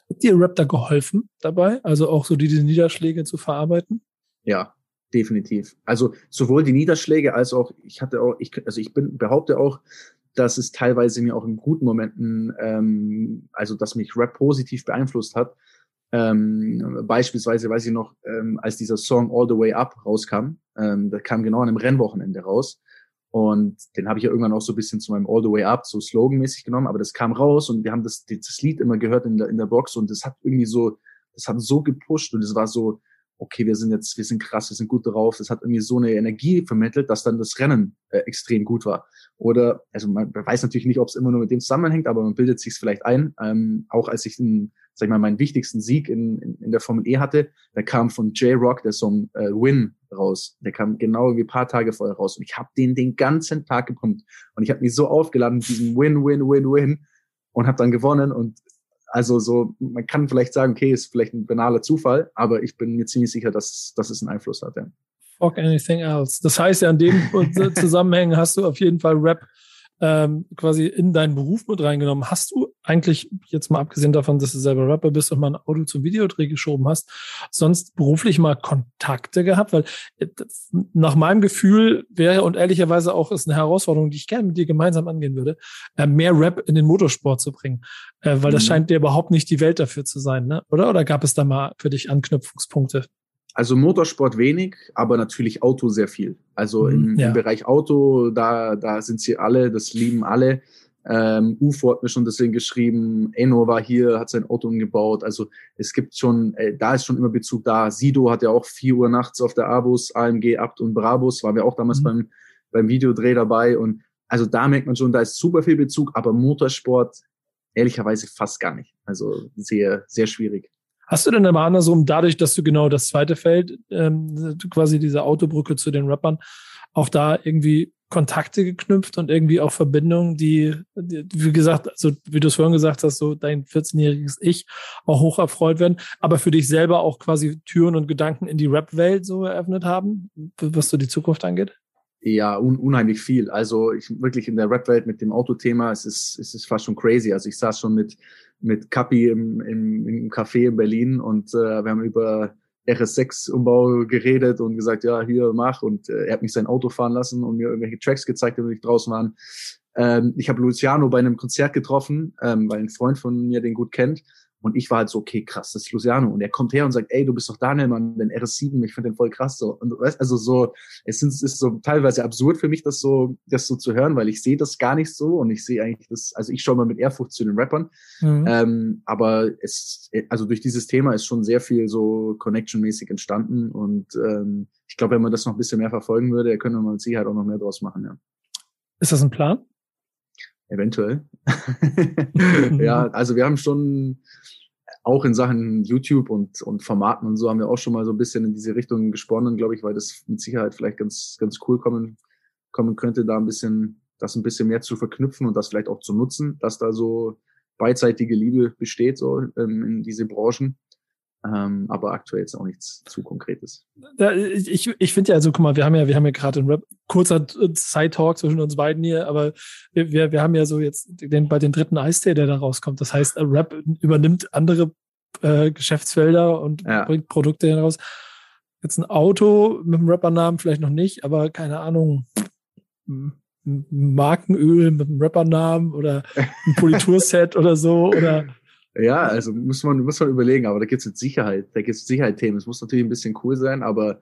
Hat dir Rap da geholfen dabei? Also auch so diese Niederschläge zu verarbeiten? Ja, definitiv. Also sowohl die Niederschläge als auch, ich hatte auch, ich, also ich bin, behaupte auch, dass es teilweise mir auch in guten Momenten, ähm, also dass mich Rap positiv beeinflusst hat. Ähm, beispielsweise weiß ich noch, ähm, als dieser Song All the Way Up rauskam, ähm, der kam genau an einem Rennwochenende raus. Und den habe ich ja irgendwann auch so ein bisschen zu meinem All the Way Up, so sloganmäßig genommen, aber das kam raus und wir haben das, das Lied immer gehört in der, in der Box und das hat irgendwie so, das hat so gepusht und es war so, okay, wir sind jetzt, wir sind krass, wir sind gut drauf. Das hat irgendwie so eine Energie vermittelt, dass dann das Rennen äh, extrem gut war. Oder, also man weiß natürlich nicht, ob es immer nur mit dem zusammenhängt, aber man bildet sich vielleicht ein. Ähm, auch als ich, in, sag ich mal, meinen wichtigsten Sieg in, in, in der Formel E hatte, da kam von J-Rock der Song äh, Win raus. Der kam genau irgendwie paar Tage vorher raus. Und ich habe den den ganzen Tag gepumpt. Und ich habe mich so aufgeladen mit diesem Win, Win, Win, Win und habe dann gewonnen. Und also so, man kann vielleicht sagen, okay, ist vielleicht ein banaler Zufall, aber ich bin mir ziemlich sicher, dass, dass es einen Einfluss hat. Ja. Fuck anything else. Das heißt ja, in dem (laughs) Zusammenhängen hast du auf jeden Fall Rap ähm, quasi in deinen Beruf mit reingenommen. Hast du eigentlich, jetzt mal abgesehen davon, dass du selber Rapper bist und mal ein Auto zum Videodreh geschoben hast, sonst beruflich mal Kontakte gehabt? Weil äh, nach meinem Gefühl wäre und ehrlicherweise auch ist eine Herausforderung, die ich gerne mit dir gemeinsam angehen würde, äh, mehr Rap in den Motorsport zu bringen. Äh, weil das mhm. scheint dir überhaupt nicht die Welt dafür zu sein, ne? Oder? Oder gab es da mal für dich Anknüpfungspunkte? Also Motorsport wenig, aber natürlich Auto sehr viel. Also mhm, im, ja. im Bereich Auto, da, da sind sie alle, das lieben alle. Ähm, UFO hat mir schon deswegen geschrieben, Eno war hier, hat sein Auto umgebaut. Also es gibt schon, äh, da ist schon immer Bezug da. Sido hat ja auch vier Uhr nachts auf der Abus, AMG, Abt und Brabus, waren wir auch damals mhm. beim, beim Videodreh dabei. Und also da merkt man schon, da ist super viel Bezug, aber Motorsport ehrlicherweise fast gar nicht. Also sehr, sehr schwierig. Hast du denn aber andersrum, dadurch, dass du genau das zweite Feld, ähm, quasi diese Autobrücke zu den Rappern, auch da irgendwie Kontakte geknüpft und irgendwie auch Verbindungen, die, die wie gesagt, also wie du es vorhin gesagt hast, so dein 14-jähriges Ich auch hoch erfreut werden, aber für dich selber auch quasi Türen und Gedanken in die Rap-Welt so eröffnet haben, was so die Zukunft angeht? Ja, un unheimlich viel. Also ich wirklich in der Rap-Welt mit dem Autothema, es ist, es ist fast schon crazy. Also ich saß schon mit mit Kapi im, im, im Café in Berlin und äh, wir haben über RS6-Umbau geredet und gesagt, ja, hier mach. Und äh, er hat mich sein Auto fahren lassen und mir irgendwelche Tracks gezeigt, wenn wir draußen waren. Ähm, ich habe Luciano bei einem Konzert getroffen, ähm, weil ein Freund von mir den gut kennt. Und ich war halt so, okay, krass, das ist Luciano. Und er kommt her und sagt, ey, du bist doch Daniel, Mann, den RS7, ich finde den voll krass so. Und weißt, also so, es ist, ist so teilweise absurd für mich, das so, das so zu hören, weil ich sehe das gar nicht so und ich sehe eigentlich das, also ich schaue mal mit Ehrfurcht zu den Rappern. Mhm. Ähm, aber es, also durch dieses Thema ist schon sehr viel so Connection-mäßig entstanden und ähm, ich glaube, wenn man das noch ein bisschen mehr verfolgen würde, könnte man mit Sicherheit auch noch mehr draus machen, ja. Ist das ein Plan? Eventuell. (laughs) ja, also wir haben schon auch in Sachen YouTube und, und Formaten und so haben wir auch schon mal so ein bisschen in diese Richtung gesponnen, glaube ich, weil das mit Sicherheit vielleicht ganz, ganz cool kommen, kommen könnte, da ein bisschen, das ein bisschen mehr zu verknüpfen und das vielleicht auch zu nutzen, dass da so beidseitige Liebe besteht, so ähm, in diese Branchen. Ähm, aber aktuell jetzt auch nichts zu Konkretes. Ich ich finde ja, also guck mal, wir haben ja, wir haben ja gerade einen Rap, kurzer Side-Talk zwischen uns beiden hier, aber wir, wir haben ja so jetzt den, bei den dritten Eistee, der da rauskommt. Das heißt, Rap übernimmt andere äh, Geschäftsfelder und ja. bringt Produkte heraus. Jetzt ein Auto mit einem Rappernamen vielleicht noch nicht, aber keine Ahnung, Markenöl mit einem Rappernamen oder ein (laughs) Politurset oder so oder ja, also muss man, muss man überlegen, aber da gibt es jetzt Sicherheit, da gibt es Sicherheit-Themen. Es muss natürlich ein bisschen cool sein, aber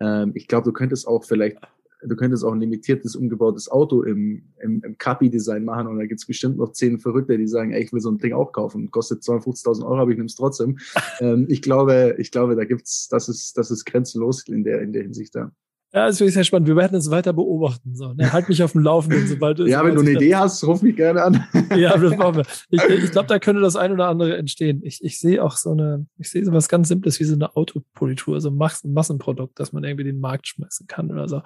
ähm, ich glaube, du könntest auch vielleicht, du könntest auch ein limitiertes, umgebautes Auto im, im, im Capi-Design machen und da gibt es bestimmt noch zehn Verrückte, die sagen, ey, ich will so ein Ding auch kaufen. Kostet 250.000 Euro, aber ich nehme es trotzdem. (laughs) ähm, ich glaube, ich glaube, da gibt's, das ist, das ist grenzenlos in der, in der Hinsicht da. Ja, das finde ich sehr spannend. Wir werden es weiter beobachten. So, ne? Halt mich auf dem Laufenden, sobald Ja, sobald wenn du eine Idee hast, ruf mich gerne an. (laughs) ja, das machen wir. (laughs) Ich, ich glaube, da könnte das ein oder andere entstehen. Ich, ich sehe auch so eine, ich sehe so was ganz Simples wie so eine Autopolitur, so ein Massenprodukt, dass man irgendwie den Markt schmeißen kann oder so. Mhm.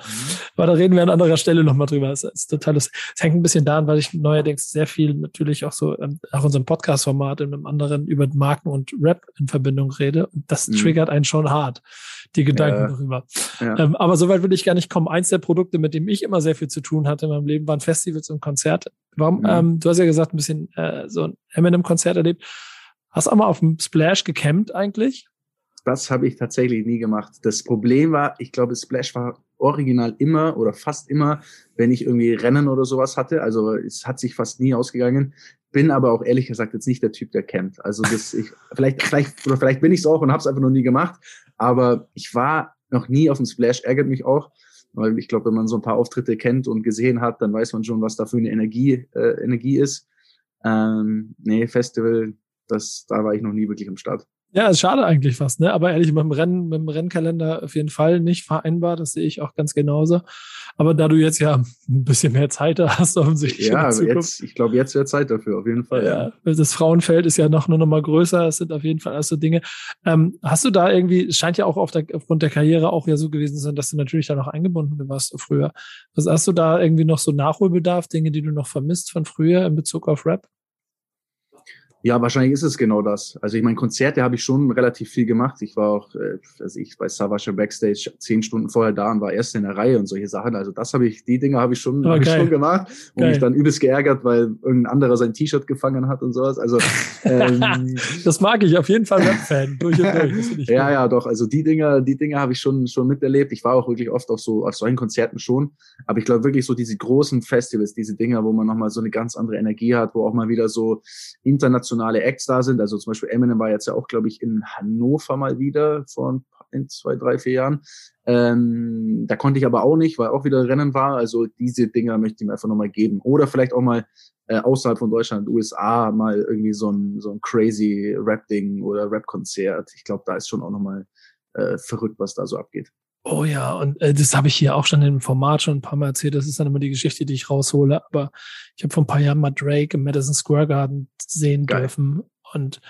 Aber da reden wir an anderer Stelle nochmal drüber. Es ist total, es hängt ein bisschen daran, weil ich neuerdings sehr viel natürlich auch so, ähm, auch unserem Podcast-Format in einem anderen über Marken und Rap in Verbindung rede. Und das mhm. triggert einen schon hart, die Gedanken ja. darüber. Ja. Ähm, aber soweit weit will ich gar nicht kommen. Eins der Produkte, mit dem ich immer sehr viel zu tun hatte in meinem Leben, waren Festivals und Konzerte. Warum? Mhm. Ähm, du hast ja gesagt, ein bisschen äh, so ein Eminem-Konzert erlebt. Hast du auch mal auf dem Splash gecampt eigentlich? Das habe ich tatsächlich nie gemacht. Das Problem war, ich glaube, Splash war original immer oder fast immer, wenn ich irgendwie Rennen oder sowas hatte. Also es hat sich fast nie ausgegangen. Bin aber auch ehrlich gesagt jetzt nicht der Typ, der campt. Also das ich vielleicht vielleicht oder vielleicht bin ich es auch und habe es einfach noch nie gemacht. Aber ich war noch nie auf dem Splash, ärgert mich auch, weil ich glaube, wenn man so ein paar Auftritte kennt und gesehen hat, dann weiß man schon, was da für eine Energie, äh, Energie ist. Ähm, nee, Festival, das, da war ich noch nie wirklich am Start. Ja, ist schade eigentlich fast, ne? Aber ehrlich, mit dem Rennen, mit dem Rennkalender auf jeden Fall nicht vereinbar. Das sehe ich auch ganz genauso. Aber da du jetzt ja ein bisschen mehr Zeit hast, offensichtlich. Ja, jetzt, ich glaube, jetzt wäre Zeit dafür, auf jeden Fall. Ja, das Frauenfeld ist ja noch nur noch mal größer. Es sind auf jeden Fall alles so Dinge. Ähm, hast du da irgendwie, es scheint ja auch auf der, aufgrund der Karriere auch ja so gewesen zu sein, dass du natürlich da noch eingebunden warst früher. Was hast du da irgendwie noch so Nachholbedarf, Dinge, die du noch vermisst von früher in Bezug auf Rap? Ja, wahrscheinlich ist es genau das. Also ich meine, Konzerte habe ich schon relativ viel gemacht. Ich war auch, äh, also ich bei Savasche Backstage zehn Stunden vorher da und war erst in der Reihe und solche Sachen. Also das habe ich, die Dinge habe ich schon, oh, hab ich schon gemacht und geil. mich dann übelst geärgert, weil irgendein anderer sein T-Shirt gefangen hat und sowas. Also (laughs) ähm, das mag ich auf jeden Fall Rap-Fan durch und durch. ja, ja, doch. Also die Dinge, die Dinge habe ich schon schon miterlebt. Ich war auch wirklich oft auf so auf solchen Konzerten schon. Aber ich glaube wirklich so diese großen Festivals, diese Dinger, wo man nochmal so eine ganz andere Energie hat, wo auch mal wieder so international internationale Acts da sind. Also zum Beispiel Eminem war jetzt ja auch, glaube ich, in Hannover mal wieder vor ein, zwei, drei, vier Jahren. Ähm, da konnte ich aber auch nicht, weil auch wieder Rennen war. Also diese Dinger möchte ich mir einfach nochmal geben. Oder vielleicht auch mal äh, außerhalb von Deutschland, USA, mal irgendwie so ein, so ein crazy Rap-Ding oder Rap-Konzert. Ich glaube, da ist schon auch nochmal äh, verrückt, was da so abgeht. Oh ja, und äh, das habe ich hier auch schon im Format schon ein paar Mal erzählt. Das ist dann immer die Geschichte, die ich raushole. Aber ich habe vor ein paar Jahren mal Drake im Madison Square Garden sehen Geil. dürfen. Und,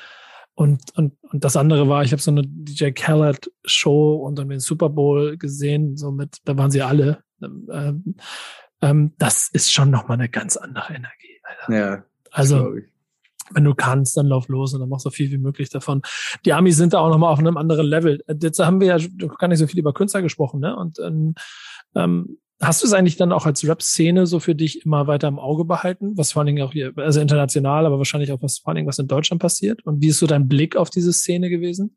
und, und, und das andere war, ich habe so eine DJ Khaled Show und dann den Super Bowl gesehen. So mit, da waren sie alle. Ähm, ähm, das ist schon nochmal eine ganz andere Energie. Alter. Ja. Also wenn du kannst, dann lauf los und dann mach so viel wie möglich davon. Die Amis sind da auch nochmal auf einem anderen Level. Jetzt haben wir ja gar nicht so viel über Künstler gesprochen, ne? Und ähm, ähm, hast du es eigentlich dann auch als Rap-Szene so für dich immer weiter im Auge behalten? Was vor allen Dingen auch hier, also international, aber wahrscheinlich auch was vor allen Dingen, was in Deutschland passiert? Und wie ist so dein Blick auf diese Szene gewesen?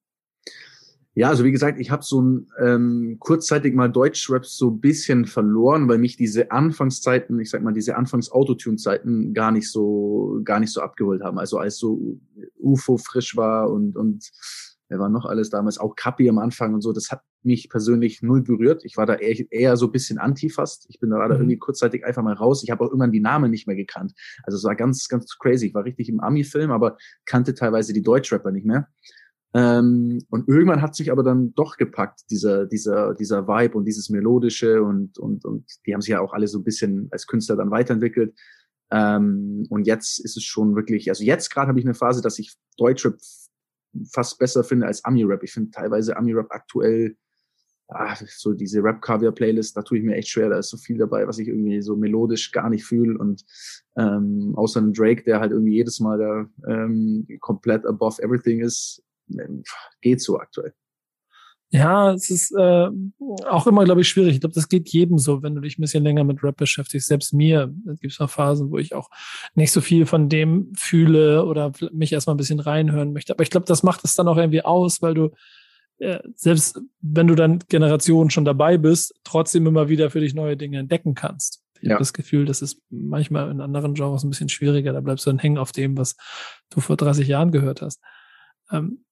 Ja, also wie gesagt, ich habe so ein, ähm, kurzzeitig mal Deutschrap so ein bisschen verloren, weil mich diese Anfangszeiten, ich sag mal, diese Anfangs-Autotune-Zeiten gar nicht so, gar nicht so abgeholt haben. Also als so UFO frisch war und, und wer war noch alles damals, auch Kapi am Anfang und so, das hat mich persönlich null berührt. Ich war da eher, eher so ein bisschen anti fast. Ich bin da, mhm. irgendwie kurzzeitig einfach mal raus. Ich habe auch irgendwann die Namen nicht mehr gekannt. Also es war ganz, ganz crazy. Ich war richtig im Ami-Film, aber kannte teilweise die Deutschrapper nicht mehr. Ähm, und irgendwann hat sich aber dann doch gepackt, dieser, dieser, dieser Vibe und dieses Melodische und, und, und die haben sich ja auch alle so ein bisschen als Künstler dann weiterentwickelt. Ähm, und jetzt ist es schon wirklich, also jetzt gerade habe ich eine Phase, dass ich Deutschrap fast besser finde als Ami-Rap. Ich finde teilweise Ami-Rap aktuell, ah, so diese Rap-Caviar-Playlist, da tue ich mir echt schwer. Da ist so viel dabei, was ich irgendwie so melodisch gar nicht fühle. Und ähm, außer einem Drake, der halt irgendwie jedes Mal da ähm, komplett above everything ist, geht so aktuell. Ja, es ist äh, auch immer, glaube ich, schwierig. Ich glaube, das geht jedem so, wenn du dich ein bisschen länger mit Rap beschäftigst. Selbst mir gibt es auch Phasen, wo ich auch nicht so viel von dem fühle oder mich erstmal ein bisschen reinhören möchte. Aber ich glaube, das macht es dann auch irgendwie aus, weil du äh, selbst wenn du dann Generationen schon dabei bist, trotzdem immer wieder für dich neue Dinge entdecken kannst. Ich ja. habe das Gefühl, das ist manchmal in anderen Genres ein bisschen schwieriger. Da bleibst du dann hängen auf dem, was du vor 30 Jahren gehört hast. Ähm,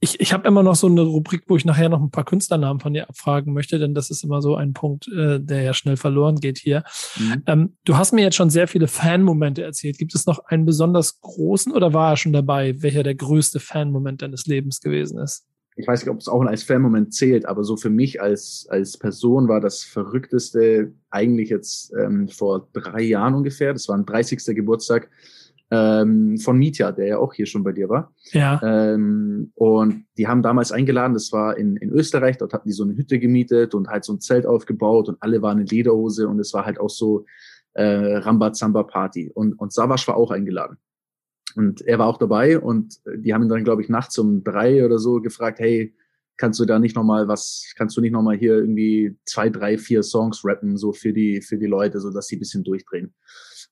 ich, ich habe immer noch so eine Rubrik, wo ich nachher noch ein paar Künstlernamen von dir abfragen möchte, denn das ist immer so ein Punkt, äh, der ja schnell verloren geht hier. Mhm. Ähm, du hast mir jetzt schon sehr viele Fan-Momente erzählt. Gibt es noch einen besonders großen oder war er schon dabei, welcher der größte Fan-Moment deines Lebens gewesen ist? Ich weiß nicht, ob es auch als Fan-Moment zählt, aber so für mich als, als Person war das Verrückteste eigentlich jetzt ähm, vor drei Jahren ungefähr. Das war ein 30. Geburtstag ähm, von Mitya, der ja auch hier schon bei dir war. Ja. Ähm, und die haben damals eingeladen, das war in, in Österreich, dort hatten die so eine Hütte gemietet und halt so ein Zelt aufgebaut und alle waren in Lederhose und es war halt auch so äh, Rambazamba-Party. Und, und Savasch war auch eingeladen. Und er war auch dabei und die haben ihn dann, glaube ich, nachts um drei oder so gefragt, hey, kannst du da nicht nochmal was, kannst du nicht nochmal hier irgendwie zwei, drei, vier Songs rappen, so für die, für die Leute, so dass sie ein bisschen durchdrehen.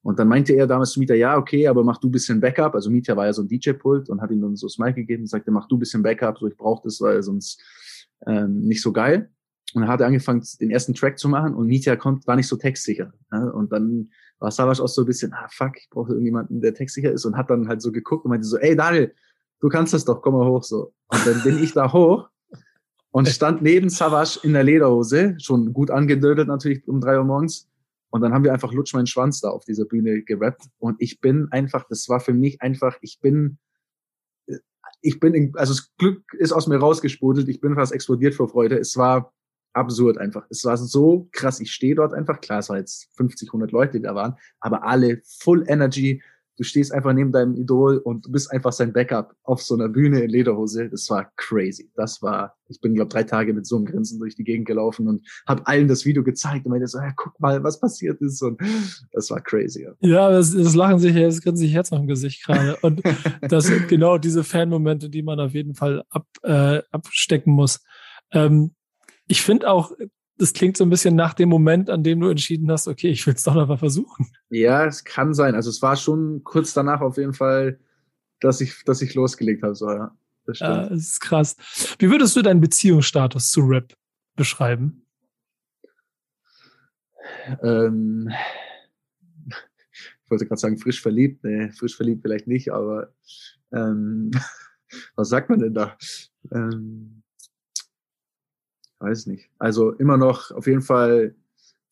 Und dann meinte er damals zu Mieter, ja, okay, aber mach du bisschen Backup. Also Mieter war ja so ein DJ-Pult und hat ihm dann so das Mic gegeben und sagte, mach du bisschen Backup, so ich brauche das, weil sonst ähm, nicht so geil. Und dann hat er angefangen, den ersten Track zu machen und Mieter kommt, war nicht so textsicher. Ne? Und dann war Savage auch so ein bisschen, ah fuck, ich brauche irgendjemanden, der textsicher ist und hat dann halt so geguckt und meinte so, ey Daniel, du kannst das doch, komm mal hoch so. Und dann bin ich da hoch und stand neben Savage in der Lederhose, schon gut angedödelt natürlich um drei Uhr morgens und dann haben wir einfach Lutsch meinen Schwanz da auf dieser Bühne gerappt. Und ich bin einfach, das war für mich einfach, ich bin, ich bin, in, also das Glück ist aus mir rausgesprudelt. Ich bin fast explodiert vor Freude. Es war absurd einfach. Es war so krass. Ich stehe dort einfach. Klar, es war jetzt 50, 100 Leute, die da waren, aber alle full Energy du stehst einfach neben deinem Idol und du bist einfach sein Backup auf so einer Bühne in Lederhose. Das war crazy. Das war, ich bin, glaube drei Tage mit so einem Grinsen durch die Gegend gelaufen und habe allen das Video gezeigt und meinte so, ja, guck mal, was passiert ist. Und das war crazy. Ja, das, das Lachen sich, das grinsen sich jetzt noch im Gesicht gerade. Und (laughs) das sind genau diese Fan-Momente, die man auf jeden Fall ab, äh, abstecken muss. Ähm, ich finde auch, das klingt so ein bisschen nach dem Moment, an dem du entschieden hast, okay, ich will es doch noch mal versuchen. Ja, es kann sein. Also es war schon kurz danach auf jeden Fall, dass ich, dass ich losgelegt habe. So, ja. Das, stimmt. ja, das ist krass. Wie würdest du deinen Beziehungsstatus zu Rap beschreiben? Ähm, ich wollte gerade sagen, frisch verliebt. Nee, frisch verliebt vielleicht nicht, aber ähm, (laughs) was sagt man denn da? Ähm, weiß nicht. Also immer noch auf jeden Fall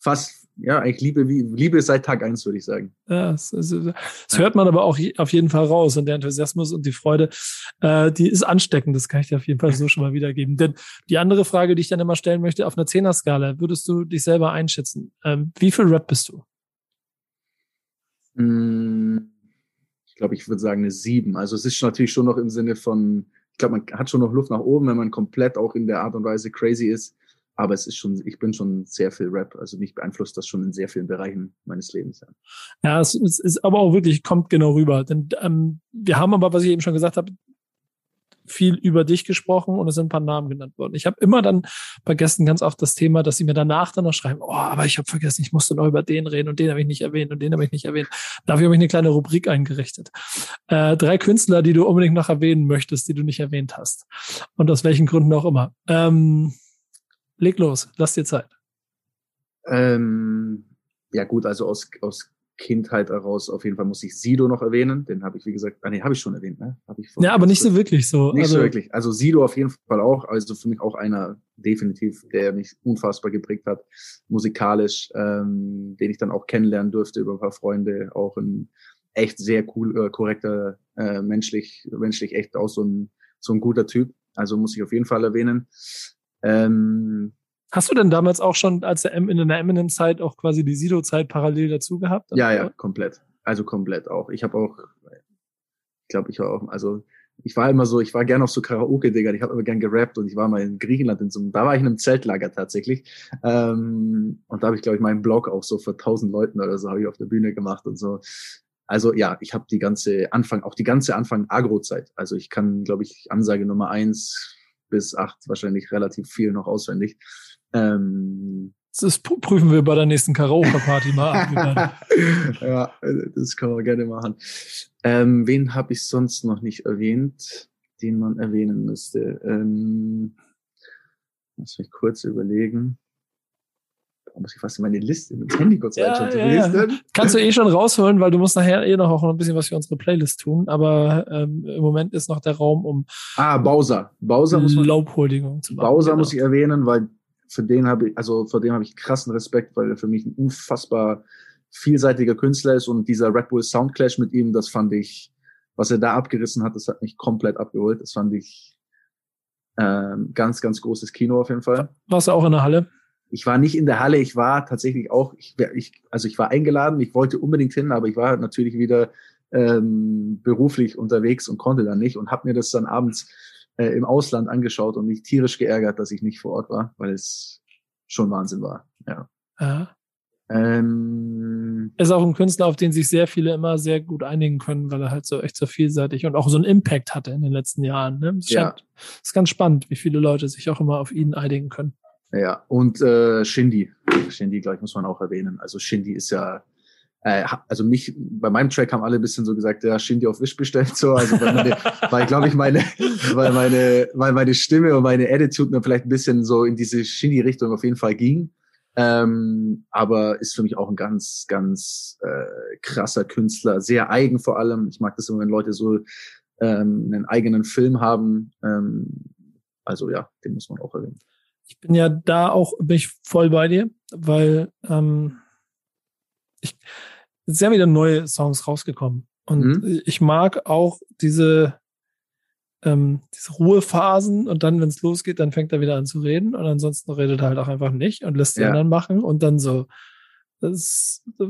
fast, ja, eigentlich Liebe, Liebe seit Tag eins, würde ich sagen. Ja, das, das, hört man aber auch auf jeden Fall raus. Und der Enthusiasmus und die Freude, äh, die ist ansteckend. Das kann ich dir auf jeden Fall so schon mal wiedergeben. Denn die andere Frage, die ich dann immer stellen möchte, auf einer Zehner-Skala, würdest du dich selber einschätzen? Ähm, wie viel Rap bist du? Hm, ich glaube, ich würde sagen eine sieben. Also es ist natürlich schon noch im Sinne von, glaube, man hat schon noch Luft nach oben, wenn man komplett auch in der Art und Weise crazy ist. Aber es ist schon, ich bin schon sehr viel Rap, also mich beeinflusst das schon in sehr vielen Bereichen meines Lebens. Ja, ja es, es ist aber auch wirklich, kommt genau rüber. Denn ähm, wir haben aber, was ich eben schon gesagt habe, viel über dich gesprochen und es sind ein paar Namen genannt worden. Ich habe immer dann bei Gästen ganz oft das Thema, dass sie mir danach dann noch schreiben, oh, aber ich habe vergessen, ich musste noch über den reden und den habe ich nicht erwähnt und den habe ich nicht erwähnt. Dafür habe ich eine kleine Rubrik eingerichtet. Äh, drei Künstler, die du unbedingt noch erwähnen möchtest, die du nicht erwähnt hast. Und aus welchen Gründen auch immer. Ähm, leg los, lass dir Zeit. Ähm, ja gut, also aus, aus Kindheit heraus auf jeden Fall muss ich Sido noch erwähnen. Den habe ich, wie gesagt, ah, nee, habe ich schon erwähnt, ne? Hab ich ja, aber nicht so wirklich so. Nicht also, so wirklich. Also Sido auf jeden Fall auch. Also für mich auch einer definitiv, der mich unfassbar geprägt hat, musikalisch, ähm, den ich dann auch kennenlernen durfte über ein paar Freunde. Auch ein echt sehr cool, äh, korrekter, äh, menschlich, menschlich echt auch so ein, so ein guter Typ. Also muss ich auf jeden Fall erwähnen. Ähm, Hast du denn damals auch schon als der in der Eminem-Zeit auch quasi die Sido-Zeit parallel dazu gehabt? Ja, ja, komplett. Also komplett auch. Ich habe auch, ich glaube, ich war auch, also ich war immer so, ich war gern auf so Karaoke, Digga. Ich habe immer gern gerappt und ich war mal in Griechenland in so einem, da war ich in einem Zeltlager tatsächlich. Ähm, und da habe ich, glaube ich, meinen Blog auch so vor tausend Leuten oder so habe ich auf der Bühne gemacht und so. Also ja, ich habe die ganze Anfang, auch die ganze Anfang Agro-Zeit. Also ich kann, glaube ich, Ansage Nummer eins bis acht wahrscheinlich relativ viel noch auswendig. Ähm, das prüfen wir bei der nächsten Karaoke-Party mal ab. (laughs) ja, das können wir gerne machen. Ähm, wen habe ich sonst noch nicht erwähnt, den man erwähnen müsste? Ähm, lass mich kurz überlegen. Da muss ich fast in meine Liste mit Handy kurz ja, reinschauen. Ja, ja. Kannst du eh schon rausholen, weil du musst nachher eh noch auch noch ein bisschen was für unsere Playlist tun. Aber ähm, im Moment ist noch der Raum, um Ah, Bowser. Bowser muss man, zu machen. Bowser genau. muss ich erwähnen, weil für den habe ich, also vor dem habe ich krassen Respekt, weil er für mich ein unfassbar vielseitiger Künstler ist und dieser Red Bull Soundclash mit ihm, das fand ich, was er da abgerissen hat, das hat mich komplett abgeholt. Das fand ich ähm, ganz, ganz großes Kino auf jeden Fall. Warst du auch in der Halle? Ich war nicht in der Halle, ich war tatsächlich auch, ich, ich, also ich war eingeladen, ich wollte unbedingt hin, aber ich war natürlich wieder ähm, beruflich unterwegs und konnte dann nicht und habe mir das dann abends äh, im Ausland angeschaut und mich tierisch geärgert, dass ich nicht vor Ort war, weil es schon Wahnsinn war. Ja. ja. Ähm, ist auch ein Künstler, auf den sich sehr viele immer sehr gut einigen können, weil er halt so echt so vielseitig und auch so einen Impact hatte in den letzten Jahren. Ne? Das ja. ist ganz spannend, wie viele Leute sich auch immer auf ihn einigen können. Ja, und äh, Shindy. Shindy, gleich muss man auch erwähnen. Also Shindy ist ja äh, also mich, bei meinem Track haben alle ein bisschen so gesagt, ja, Shindy auf Wish bestellt, so, also (laughs) weil, meine, weil glaube ich meine, weil meine, weil meine Stimme und meine Attitude mir vielleicht ein bisschen so in diese Shindy-Richtung auf jeden Fall ging. Ähm, aber ist für mich auch ein ganz, ganz äh, krasser Künstler, sehr eigen vor allem. Ich mag das immer, wenn Leute so ähm, einen eigenen Film haben. Ähm, also ja, den muss man auch erwähnen. Ich bin ja da auch bin ich voll bei dir, weil ähm, ich, es sind ja wieder neue Songs rausgekommen. Und mhm. ich mag auch diese, ähm, diese Ruhephasen und dann, wenn es losgeht, dann fängt er wieder an zu reden und ansonsten redet er halt auch einfach nicht und lässt die ja. anderen machen und dann so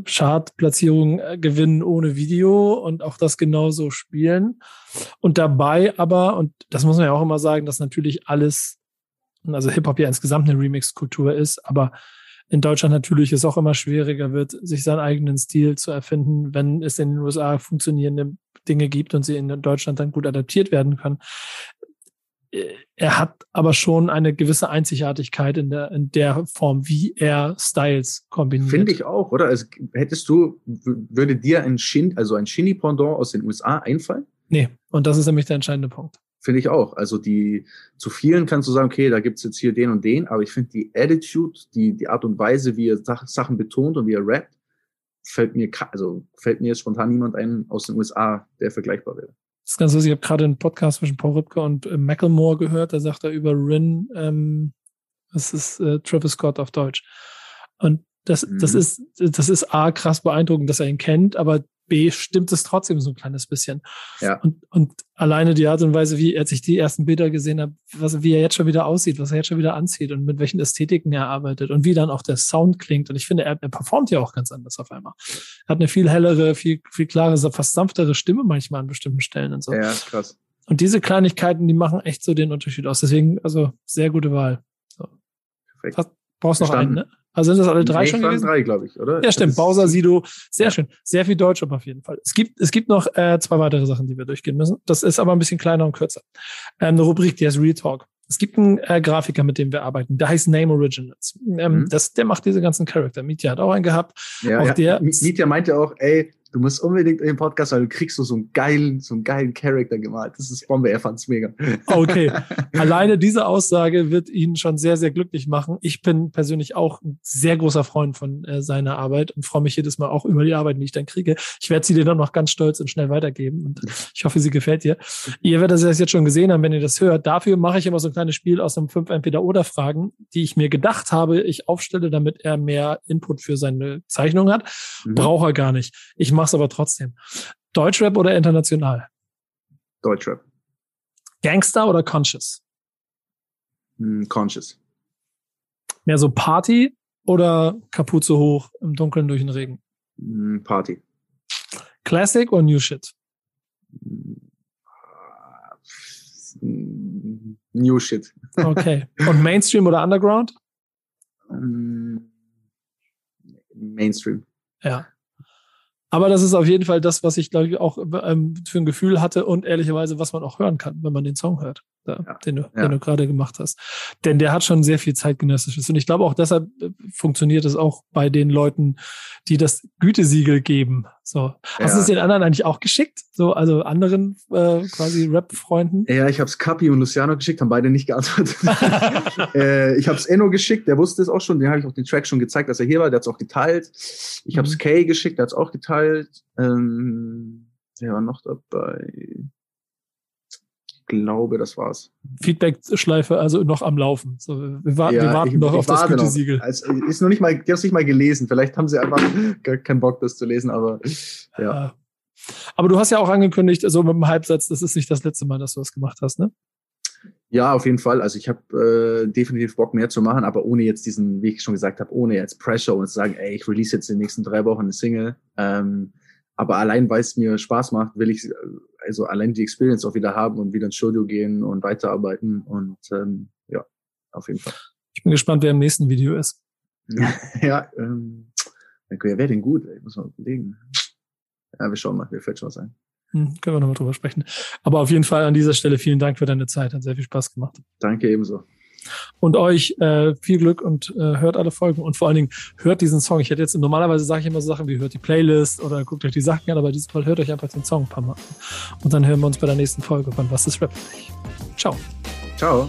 Chartplatzierungen äh, gewinnen ohne Video und auch das genauso spielen. Und dabei aber, und das muss man ja auch immer sagen, dass natürlich alles, also Hip-Hop ja insgesamt eine Remix-Kultur ist, aber in Deutschland natürlich es auch immer schwieriger wird, sich seinen eigenen Stil zu erfinden, wenn es in den USA funktionierende Dinge gibt und sie in Deutschland dann gut adaptiert werden können. Er hat aber schon eine gewisse Einzigartigkeit in der, in der Form, wie er Styles kombiniert. Finde ich auch, oder? Also hättest du, würde dir ein Shin, also ein Shinny-Pendant aus den USA einfallen? Nee, und das ist nämlich der entscheidende Punkt. Finde ich auch. Also die zu vielen kannst du sagen, okay, da gibt's jetzt hier den und den, aber ich finde die Attitude, die, die Art und Weise, wie er Sachen betont und wie er rappt, fällt mir, also fällt mir jetzt spontan niemand ein aus den USA, der vergleichbar wäre. Das ist ganz lustig. Ich habe gerade einen Podcast zwischen Paul Ripke und äh, Macklemore gehört. Da sagt er über Rin, ähm, das ist äh, Travis Scott auf Deutsch. Und das, mhm. das ist, das ist A, krass beeindruckend, dass er ihn kennt, aber B stimmt es trotzdem so ein kleines bisschen. Ja. Und, und alleine die Art und Weise, wie er sich die ersten Bilder gesehen hat, was, wie er jetzt schon wieder aussieht, was er jetzt schon wieder anzieht und mit welchen Ästhetiken er arbeitet und wie dann auch der Sound klingt. Und ich finde, er, er performt ja auch ganz anders auf einmal. Er hat eine viel hellere, viel, viel klarere, fast sanftere Stimme manchmal an bestimmten Stellen und so. Ja, krass. Und diese Kleinigkeiten, die machen echt so den Unterschied aus. Deswegen, also sehr gute Wahl. So. Perfekt. Brauchst noch einen, ne? Also sind das alle drei nee, schon gewesen? drei, glaube ich, oder? Ja, stimmt. Bowser, Sido, sehr ja. schön. Sehr viel Deutsch auf jeden Fall. Es gibt, es gibt noch äh, zwei weitere Sachen, die wir durchgehen müssen. Das ist aber ein bisschen kleiner und kürzer. Ähm, eine Rubrik, die heißt Real Talk. Es gibt einen äh, Grafiker, mit dem wir arbeiten, der heißt Name Originals. Ähm, mhm. das, der macht diese ganzen Charakter. Mietja hat auch einen gehabt. Ja, auch ja. der. Meinte auch, ey, Du musst unbedingt in den Podcast, weil du kriegst so, so einen geilen, so einen geilen Charakter gemalt. Das ist Bombe, er fand's mega. (laughs) Okay. (laughs) Alleine diese Aussage wird ihn schon sehr, sehr glücklich machen. Ich bin persönlich auch ein sehr großer Freund von äh, seiner Arbeit und freue mich jedes Mal auch über die Arbeit, die ich dann kriege. Ich werde sie dir dann noch ganz stolz und schnell weitergeben und (laughs) ich hoffe, sie gefällt dir. Ihr werdet das jetzt schon gesehen haben, wenn ihr das hört. Dafür mache ich immer so ein kleines Spiel aus einem 5 Entweder-Oder-Fragen, die ich mir gedacht habe, ich aufstelle, damit er mehr Input für seine Zeichnung hat. Mhm. Braucht er gar nicht. Ich mache es aber trotzdem. Deutschrap oder international? Deutschrap. Gangster oder Conscious? Mm, conscious. Mehr so Party oder Kapuze hoch im Dunkeln durch den Regen? Mm, Party. Classic oder New Shit? Mm, new Shit. Okay. Und Mainstream oder Underground? Mainstream. Ja. Aber das ist auf jeden Fall das, was ich, glaube ich, auch ähm, für ein Gefühl hatte und ehrlicherweise, was man auch hören kann, wenn man den Song hört, da, ja. den du, ja. du gerade gemacht hast. Denn der hat schon sehr viel zeitgenössisches. Und ich glaube auch deshalb äh, funktioniert es auch bei den Leuten, die das Gütesiegel geben. So. Hast du es den anderen eigentlich auch geschickt? So, also anderen äh, quasi Rap-Freunden? Ja, ich habe es Capi und Luciano geschickt, haben beide nicht geantwortet. (laughs) äh, ich habe es Enno geschickt, der wusste es auch schon, den habe ich auch den Track schon gezeigt, dass er hier war, der hat es auch geteilt. Ich habe es mhm. Kay geschickt, der hat es auch geteilt. Ähm, der war noch dabei glaube, das war's. Feedback-Schleife also noch am Laufen. So, wir, warten, ja, wir warten ich, noch ich auf das Gütesiegel. Also, ist noch nicht mal, die haben es nicht mal gelesen. Vielleicht haben sie einfach (laughs) gar keinen Bock, das zu lesen, aber ja. Aber du hast ja auch angekündigt, so also mit dem Halbsatz, das ist nicht das letzte Mal, dass du das gemacht hast, ne? Ja, auf jeden Fall. Also ich habe äh, definitiv Bock mehr zu machen, aber ohne jetzt diesen, wie ich schon gesagt habe, ohne jetzt Pressure und zu sagen, ey, ich release jetzt in den nächsten drei Wochen eine Single. Ähm, aber allein, weil es mir Spaß macht, will ich also allein die Experience auch wieder haben und wieder ins Studio gehen und weiterarbeiten. Und ähm, ja, auf jeden Fall. Ich bin gespannt, wer im nächsten Video ist. (laughs) ja, ähm, wer wäre denn gut? Ich muss mal überlegen. Ja, wir schauen mal, mir fällt schon was ein. Hm, können wir nochmal drüber sprechen. Aber auf jeden Fall an dieser Stelle vielen Dank für deine Zeit. Hat sehr viel Spaß gemacht. Danke ebenso. Und euch äh, viel Glück und äh, hört alle Folgen und vor allen Dingen hört diesen Song. Ich hätte jetzt normalerweise sage ich immer so Sachen wie hört die Playlist oder guckt euch die Sachen an, aber dieses Mal hört euch einfach den Song ein paar Mal. Und dann hören wir uns bei der nächsten Folge von Was ist Rap? Ciao. Ciao.